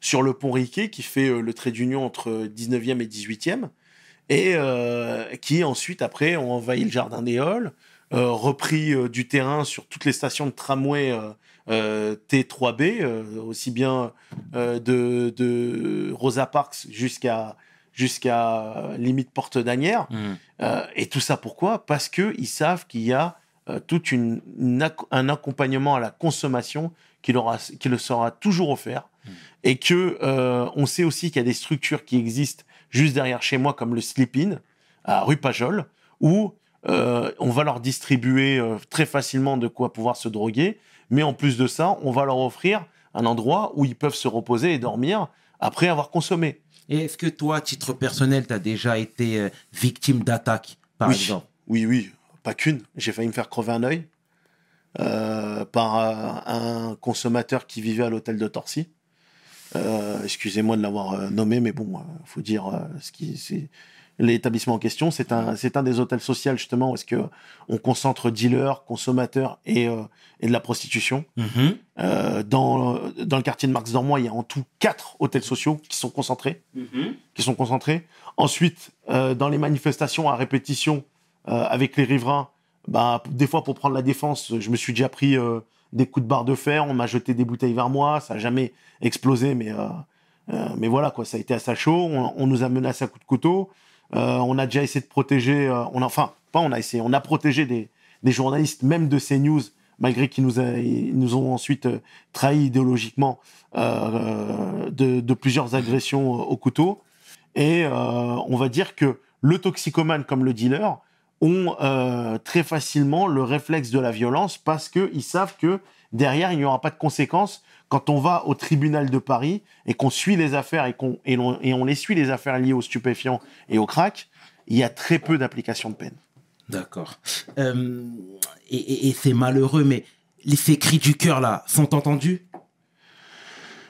sur le pont Riquet qui fait le trait d'union entre 19e et 18e et qui ensuite après ont envahi le jardin des Halles, repris du terrain sur toutes les stations de tramway T3B, euh, aussi bien euh, de, de Rosa Parks jusqu'à jusqu'à euh, limite Porte d'Anière. Euh, et tout ça pourquoi? Parce que ils savent qu'il y a euh, tout une, une ac- un accompagnement à la consommation qui leur, a- qui leur sera toujours offert. Et que euh, on sait aussi qu'il y a des structures qui existent juste derrière chez moi, comme le Sleep-In, à rue Pajol, où euh, on va leur distribuer euh, très facilement de quoi pouvoir se droguer. Mais en plus de ça, on va leur offrir un endroit où ils peuvent se reposer et dormir après avoir consommé. Et est-ce que toi, à titre personnel, tu as déjà été euh, victime d'attaques, par Oui. exemple? Oui, oui, pas qu'une. J'ai failli me faire crever un œil euh, par euh, un consommateur qui vivait à l'hôtel de Torcy. Excusez-moi de l'avoir nommé, mais bon, il faut dire ce qui c'est. L'établissement en question, c'est un, c'est un des hôtels sociaux justement où est-ce que on concentre dealers, consommateurs et, euh, et de la prostitution. Mhm. Euh, dans, dans le quartier de Marx Dormois, il y a en tout quatre hôtels sociaux qui sont concentrés. Qui sont concentrés. Ensuite, euh, dans les manifestations à répétition euh, avec les riverains, bah, des fois pour prendre la défense, je me suis déjà pris euh, des coups de barre de fer, on m'a jeté des bouteilles vers moi, ça n'a jamais explosé, mais, euh, euh, mais voilà, quoi, ça a été sa chaud, on, on nous a menacé à coups de couteau, Euh, on a déjà essayé de protéger, euh, on a, enfin, pas on a essayé, on a protégé des, des journalistes, même de CNews, malgré qu'ils nous, ont ensuite euh, trahis idéologiquement euh, de, plusieurs agressions euh, au couteau. Et euh, on va dire que le toxicomane comme le dealer ont euh, très facilement le réflexe de la violence parce qu'ils savent que derrière, il n'y aura pas de conséquences quand on va au tribunal de Paris et qu'on suit les affaires et, qu'on, et, l'on- et on les suit les affaires liées aux stupéfiants et au crack, il y a très peu d'application de peine. D'accord. Euh, et et- et c'est malheureux, mais les, ces cris du cœur, là, sont entendus?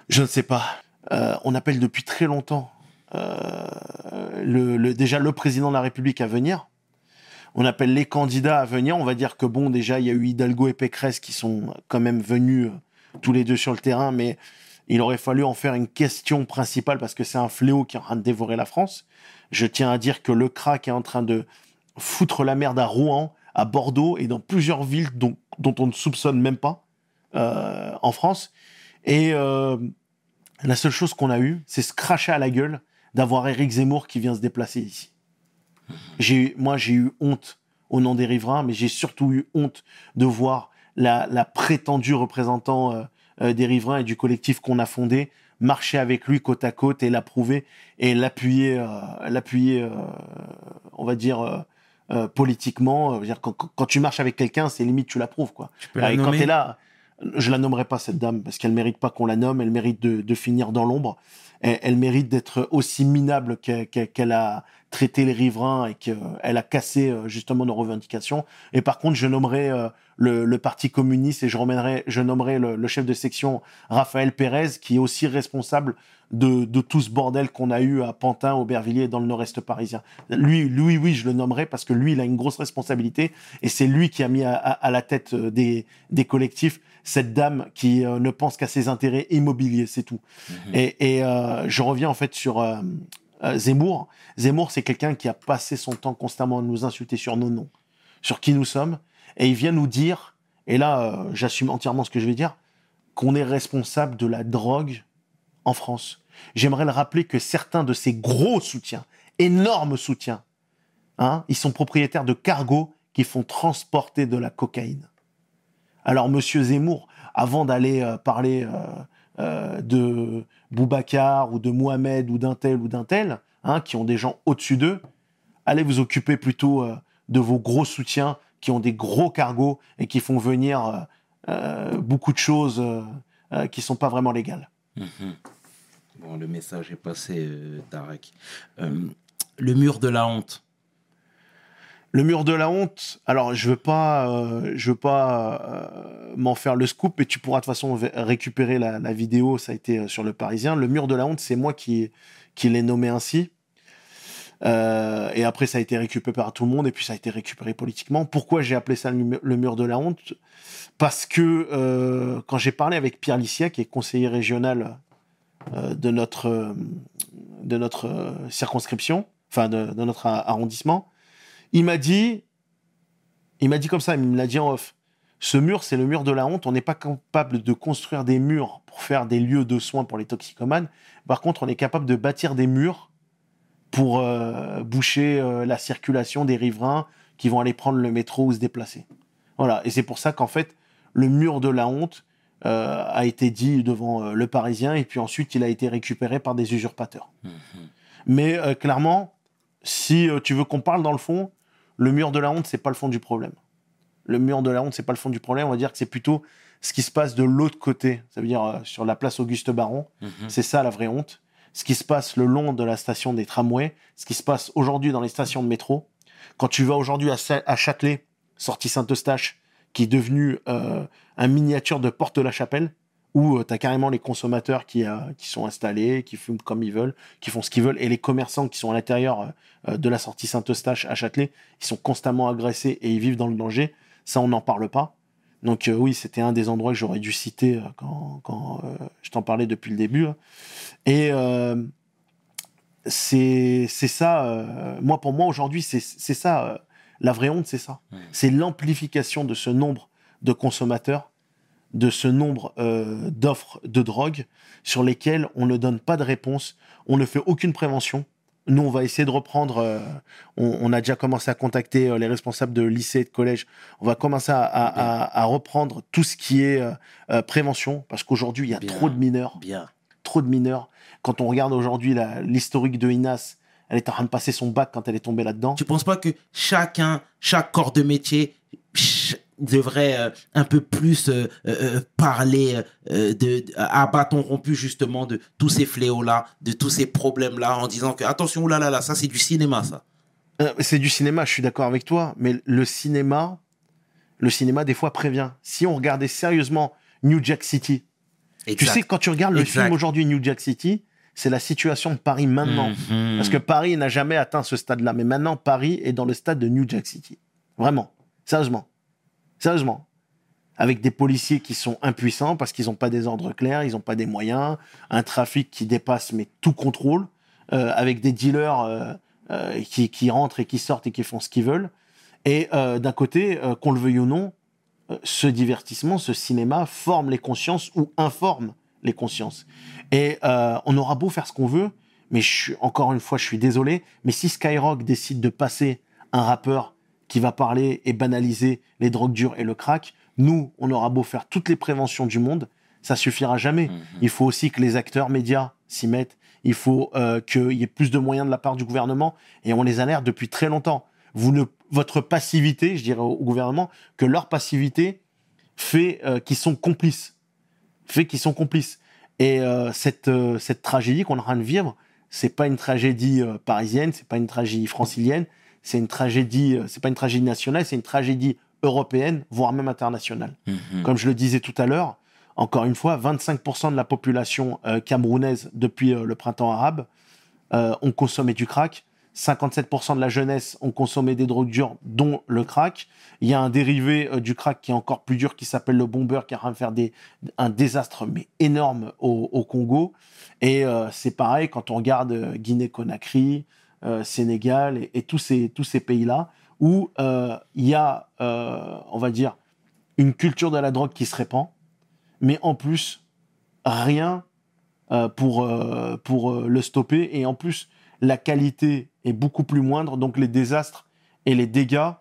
Je ne sais pas. Euh, on appelle depuis très longtemps euh, le, le- déjà le président de la République à venir. On appelle les candidats à venir. On va dire que bon, déjà, il y a eu Hidalgo et Pécresse qui sont quand même venus tous les deux sur le terrain, mais il aurait fallu en faire une question principale parce que c'est un fléau qui est en train de dévorer la France. Je tiens à dire que le crack est en train de foutre la merde à Rouen, à Bordeaux et dans plusieurs villes dont, on ne soupçonne même pas euh, en France. Et euh, la seule chose qu'on a eue, c'est se cracher à la gueule d'avoir Éric Zemmour qui vient se déplacer ici. J'ai, moi, j'ai eu honte au nom des riverains, mais j'ai surtout eu honte de voir la, la prétendue représentant euh, euh, des riverains et du collectif qu'on a fondé marcher avec lui côte à côte et l'approuver et l'appuyer, euh, l'appuyer, on va dire politiquement. Dire, quand, quand- tu marches avec quelqu'un, c'est limite tu l'approuves quoi. Tu Et quand t'es là, je la nommerai pas cette dame parce qu'elle mérite pas qu'on la nomme. Elle mérite de, de finir dans l'ombre. Elle, elle mérite d'être aussi minable que- que- qu'elle a traité les riverains et qu'elle a cassé euh, justement nos revendications. Et par contre, je nommerai euh, le, le Parti communiste et je, remènerai, je nommerai le, le chef de section Raphaël Pérez, qui est aussi responsable de, de tout ce bordel qu'on a eu à Pantin, Aubervilliers et dans le nord-est parisien. Lui, lui, oui, je le nommerai parce que lui, il a une grosse responsabilité et c'est lui qui a mis à, à, à la tête euh, des, des collectifs cette dame qui euh, ne pense qu'à ses intérêts immobiliers, c'est tout. Et, et euh, je reviens en fait sur euh, euh, Zemmour. Zemmour, c'est quelqu'un qui a passé son temps constamment à nous insulter sur nos noms, sur qui nous sommes, et il vient nous dire, et là, euh, j'assume entièrement ce que je vais dire, qu'on est responsable de la drogue en France. J'aimerais le rappeler que certains de ces gros soutiens, énormes soutiens, hein, ils sont propriétaires de cargos qui font transporter de la cocaïne. Alors, Monsieur Zemmour, avant d'aller euh, parler euh, de Boubacar ou de Mohamed ou d'un tel ou d'un tel, hein, qui ont des gens au-dessus d'eux, allez vous occuper plutôt euh, de vos gros soutiens qui ont des gros cargos et qui font venir euh, beaucoup de choses qui sont pas vraiment légales. Mhm. Bon, le message est passé, Tarek. Le mur de la honte. Le mur de la honte. Alors, je veux pas, euh, je veux pas euh, m'en faire le scoop, mais tu pourras de toute façon récupérer la, vidéo. Ça a été euh, sur le Parisien. Le mur de la honte, c'est moi qui, qui l'ai nommé ainsi. Et après, ça a été récupéré par tout le monde, et puis ça a été récupéré politiquement. Pourquoi j'ai appelé ça le, mu- le mur de la honte? Parce que quand j'ai parlé avec Pierre Lissier, qui est conseiller régional de notre, de notre circonscription, enfin de, notre arrondissement, il m'a dit, il m'a dit comme ça, il me l'a dit en off. Ce mur, c'est le mur de la honte. On n'est pas capable de construire des murs pour faire des lieux de soins pour les toxicomanes. Par contre, on est capable de bâtir des murs pour euh, boucher euh, la circulation des riverains qui vont aller prendre le métro ou se déplacer. Voilà. Et c'est pour ça qu'en fait, le mur de la honte euh, a été dit devant le Parisien et puis ensuite il a été récupéré par des usurpateurs. Mais euh, clairement, si tu veux qu'on parle dans le fond, le mur de la honte, c'est pas le fond du problème. Le mur de la honte, c'est pas le fond du problème. On va dire que c'est plutôt ce qui se passe de l'autre côté. Ça veut dire euh, sur la place Auguste Baron. Mhm. C'est ça la vraie honte. Ce qui se passe le long de la station des tramways, ce qui se passe aujourd'hui dans les stations de métro. Quand tu vas aujourd'hui à, Châtelet, sortie Saint-Eustache, qui est devenu euh, un miniature de Porte de la Chapelle, où tu as carrément les consommateurs qui, euh, qui sont installés, qui fument comme ils veulent, qui font ce qu'ils veulent, et les commerçants qui sont à l'intérieur euh, euh, de la sortie Saint-Eustache à Châtelet, ils sont constamment agressés et ils vivent dans le danger. Ça, on n'en parle pas. Donc euh, oui, c'était un des endroits que j'aurais dû citer euh, quand, quand euh, je t'en parlais depuis le début. là. Et euh, c'est ça, euh, moi pour moi aujourd'hui, c'est ça, euh, la vraie honte, c'est ça. C'est l'amplification de ce nombre de consommateurs, de ce nombre euh, d'offres de drogue sur lesquelles on ne donne pas de réponse, on ne fait aucune prévention. Nous, on va essayer de reprendre. euh, on, on a déjà commencé à contacter euh, les responsables de lycée et de collège. On va commencer à, à- à- à reprendre tout ce qui est prévention, parce qu'aujourd'hui, il y a Bien. trop de mineurs Bien. trop de mineurs. Quand on regarde aujourd'hui l'historique de Inas, elle est en train de passer son bac quand elle est tombée là-dedans. Tu penses pas que chacun, chaque corps de métier devrait euh, un peu plus euh, euh, parler de, à bâton rompu justement de tous ces fléaux-là, de tous ces problèmes-là, en disant que attention, oulala, là, là, ça c'est du cinéma, ça. C'est du cinéma, je suis d'accord avec toi, mais le cinéma, le cinéma des fois prévient. Si on regardait sérieusement New Jack City, tu sais quand tu regardes le Exact. film aujourd'hui New Jack City, c'est la situation de Paris maintenant. Mhm. Parce que Paris n'a jamais atteint ce stade-là, mais maintenant Paris est dans le stade de New Jack City. Vraiment, sérieusement, sérieusement. Avec des policiers qui sont impuissants parce qu'ils n'ont pas des ordres clairs, ils n'ont pas des moyens, un trafic qui dépasse mais tout contrôle, euh, avec des dealers euh, euh, qui, qui rentrent et qui sortent et qui font ce qu'ils veulent. Et d'un côté, qu'on le veuille ou non, ce divertissement, ce cinéma forme les consciences ou informe les consciences. Et on aura beau faire ce qu'on veut, mais encore une fois, je suis désolé, mais si Skyrock décide de passer un rappeur qui va parler et banaliser les drogues dures et le crack, nous, on aura beau faire toutes les préventions du monde, ça suffira jamais. Mhm. Il faut aussi que les acteurs médias s'y mettent. Il faut euh, qu'il y ait plus de moyens de la part du gouvernement. Et on les alerte depuis très longtemps. Vous ne, votre passivité, je dirais au, au gouvernement, que leur passivité fait euh, qu'ils sont complices. Fait qu'ils sont complices. Et euh, cette, cette tragédie qu'on est en train de vivre, c'est pas une tragédie parisienne, c'est pas une tragédie francilienne, c'est une tragédie, euh, c'est pas une tragédie nationale, c'est une tragédie européenne, voire même internationale. Mhm. Comme je le disais tout à l'heure, encore une fois, 25% de la population euh, camerounaise depuis euh, le printemps arabe euh, ont consommé du crack. 57% de la jeunesse ont consommé des drogues dures, dont le crack. Il y a un dérivé du crack qui est encore plus dur, qui s'appelle le bomber, qui est en train de faire des, un désastre mais énorme au, au Congo. Et c'est pareil quand on regarde Guinée-Conakry, Sénégal et, et tous ces, tous ces pays-là, où euh, il y a, euh, on va dire, une culture de la drogue qui se répand, mais en plus, rien euh, pour, euh, pour euh, le stopper. Et en plus, la qualité est beaucoup plus moindre, donc les désastres et les dégâts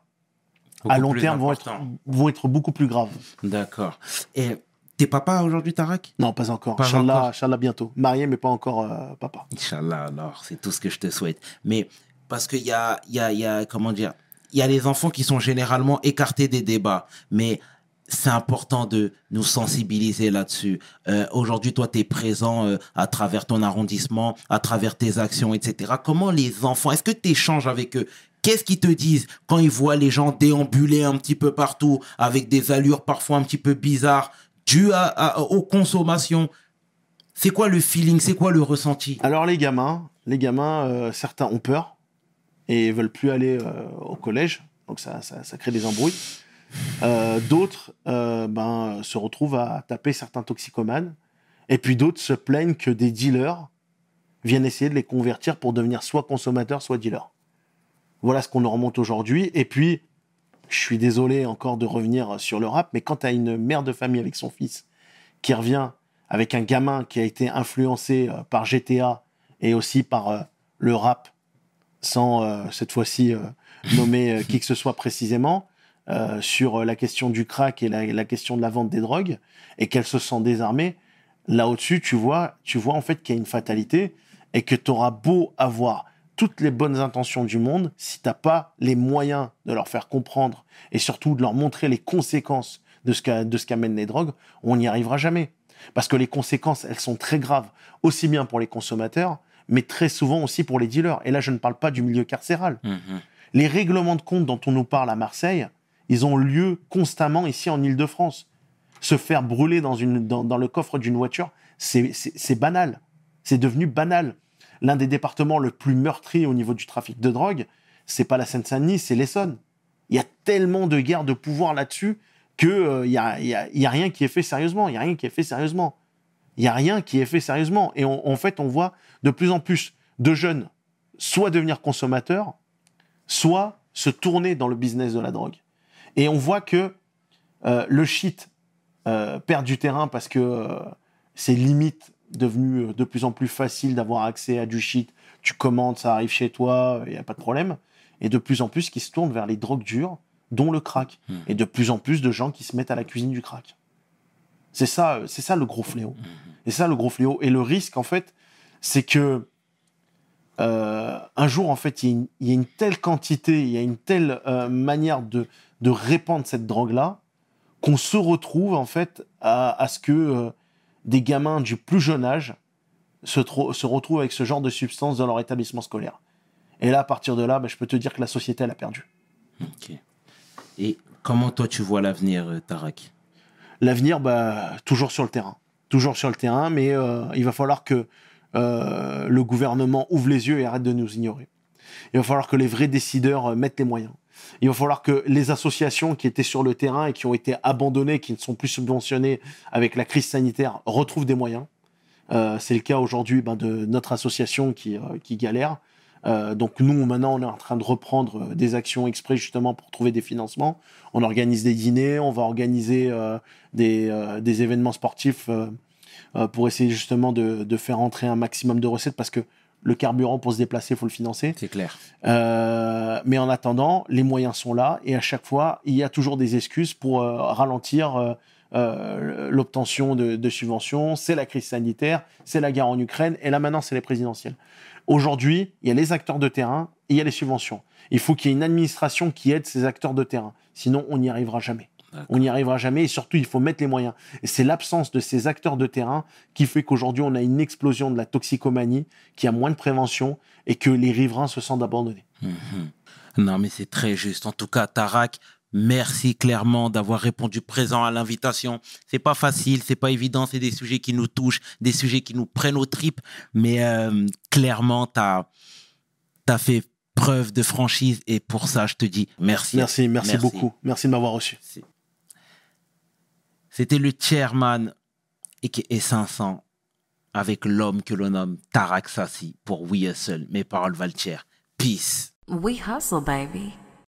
à long terme vont être, vont être beaucoup plus graves. D'accord. Et t'es papa aujourd'hui, Tarak? Non, pas encore. Inch'Allah, bientôt. Marié, mais pas encore euh, papa. Inch'Allah, alors, c'est tout ce que je te souhaite. Mais parce qu'il y a, il y, a, il y a, comment dire, il y a les enfants qui sont généralement écartés des débats, mais c'est important de nous sensibiliser là-dessus. Euh, Aujourd'hui, toi, tu es présent euh, à travers ton arrondissement, à travers tes actions, etc. Comment les enfants, est-ce que tu échanges avec eux? Qu'est-ce qu'ils te disent quand ils voient les gens déambuler un petit peu partout avec des allures parfois un petit peu bizarres? Dues à, aux consommations C'est quoi le feeling? C'est quoi le ressenti? Alors les gamins, les gamins, euh, certains ont peur et veulent plus aller euh, au collège, donc ça, ça, ça crée des embrouilles. Euh, d'autres ben, se retrouvent à taper certains toxicomanes, et puis d'autres se plaignent que des dealers viennent essayer de les convertir pour devenir soit consommateurs, soit dealers. Voilà ce qu'on nous remonte aujourd'hui. Et puis, je suis désolé encore de revenir sur le rap, mais quand tu as une mère de famille avec son fils qui revient avec un gamin qui a été influencé euh, par GTA et aussi par euh, le rap, sans euh, cette fois-ci nommer qui que ce soit précisément, sur la question du crack et la, la question de la vente des drogues, et qu'elle se sent désarmée, là au-dessus, tu vois, tu vois en fait qu'il y a une fatalité et que tu auras beau avoir toutes les bonnes intentions du monde, si t'as pas les moyens de leur faire comprendre et surtout de leur montrer les conséquences de ce qu'amènent les drogues, on n'y arrivera jamais. Parce que les conséquences, elles sont très graves, aussi bien pour les consommateurs, mais très souvent aussi pour les dealers. Et là, je ne parle pas du milieu carcéral. Mhm. Les règlements de compte dont on nous parle à Marseille, ils ont lieu constamment ici en Ile-de-France. Se faire brûler dans, une, dans, dans le coffre d'une voiture, c'est banal. C'est devenu banal. L'un des départements le plus meurtri au niveau du trafic de drogue, c'est pas la Seine-Saint-Denis, c'est l'Essonne. Il y a tellement de guerres de pouvoir là-dessus que euh, il y, a, rien qui est fait sérieusement. Il y a rien qui est fait sérieusement. Il y a rien qui est fait sérieusement. Et en fait, on voit de plus en plus de jeunes soit devenir consommateurs, soit se tourner dans le business de la drogue. Et on voit que euh, le shit euh, perd du terrain parce que c'est limite devenu euh, de plus en plus facile d'avoir accès à du shit. Tu commandes, ça arrive chez toi, il n'y a pas de problème. Et de plus en plus qui se tournent vers les drogues dures, dont le crack. Hmm. Et de plus en plus de gens qui se mettent à la cuisine du crack. C'est ça, euh, c'est ça le gros fléau. Et ça le gros fléau. Et le risque, en fait, c'est que euh, un jour, en fait, il y, a une- il y a une telle quantité, il y a une telle euh, manière de, de répandre cette drogue-là, qu'on se retrouve, en fait, à, à ce que euh, des gamins du plus jeune âge se, tro- se retrouvent avec ce genre de substance dans leur établissement scolaire. Et là, à partir de là, ben, je peux te dire que la société, elle a perdu. Ok. Et comment toi tu vois l'avenir, euh, Tarak? L'avenir, bah, toujours sur le terrain. Toujours sur le terrain, mais euh, il va falloir que euh, le gouvernement ouvre les yeux et arrête de nous ignorer. Il va falloir que les vrais décideurs euh, mettent les moyens. Il va falloir que les associations qui étaient sur le terrain et qui ont été abandonnées, qui ne sont plus subventionnées avec la crise sanitaire, retrouvent des moyens. Euh, c'est le cas aujourd'hui ben, de notre association qui, euh, qui galère. Euh, donc nous, maintenant, on est en train de reprendre des actions exprès justement pour trouver des financements. On organise des dîners, on va organiser des, des événements sportifs pour essayer justement de, de faire entrer un maximum de recettes parce que le carburant pour se déplacer, il faut le financer. C'est clair. Euh, mais en attendant, les moyens sont là et à chaque fois, il y a toujours des excuses pour euh, ralentir euh, l'obtention de, de subventions. C'est la crise sanitaire, c'est la guerre en Ukraine et là maintenant, c'est les présidentielles. Aujourd'hui, il y a les acteurs de terrain et il y a les subventions. Il faut qu'il y ait une administration qui aide ces acteurs de terrain. Sinon, on n'y arrivera jamais. On n'y arrivera jamais et surtout, il faut mettre les moyens. Et c'est l'absence de ces acteurs de terrain qui fait qu'aujourd'hui, on a une explosion de la toxicomanie, qui a moins de prévention et que les riverains se sentent abandonnés. Non, mais c'est très juste. En tout cas, Tarak, merci clairement d'avoir répondu présent à l'invitation. C'est pas facile, c'est pas évident, c'est des sujets qui nous touchent, des sujets qui nous prennent aux tripes, mais euh, clairement, tu as, fait preuve de franchise et pour ça, je te dis merci. Merci, merci, beaucoup. Merci de m'avoir reçu. C'était le chairman et qui est 500 avec l'homme que l'on nomme Tarak Sassi pour We Hustle. Mes paroles valent Peace. We hustle, baby.